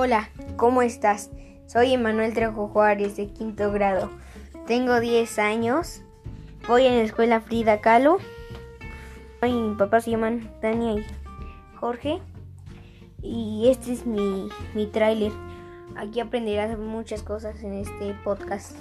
Hola, ¿cómo estás? Soy Emanuel Trejo Juárez de quinto grado. Tengo 10 años. Voy en la escuela Frida Kahlo. Mi papá se llaman Tania y Jorge. Y este es mi, mi tráiler. Aquí aprenderás muchas cosas en este podcast.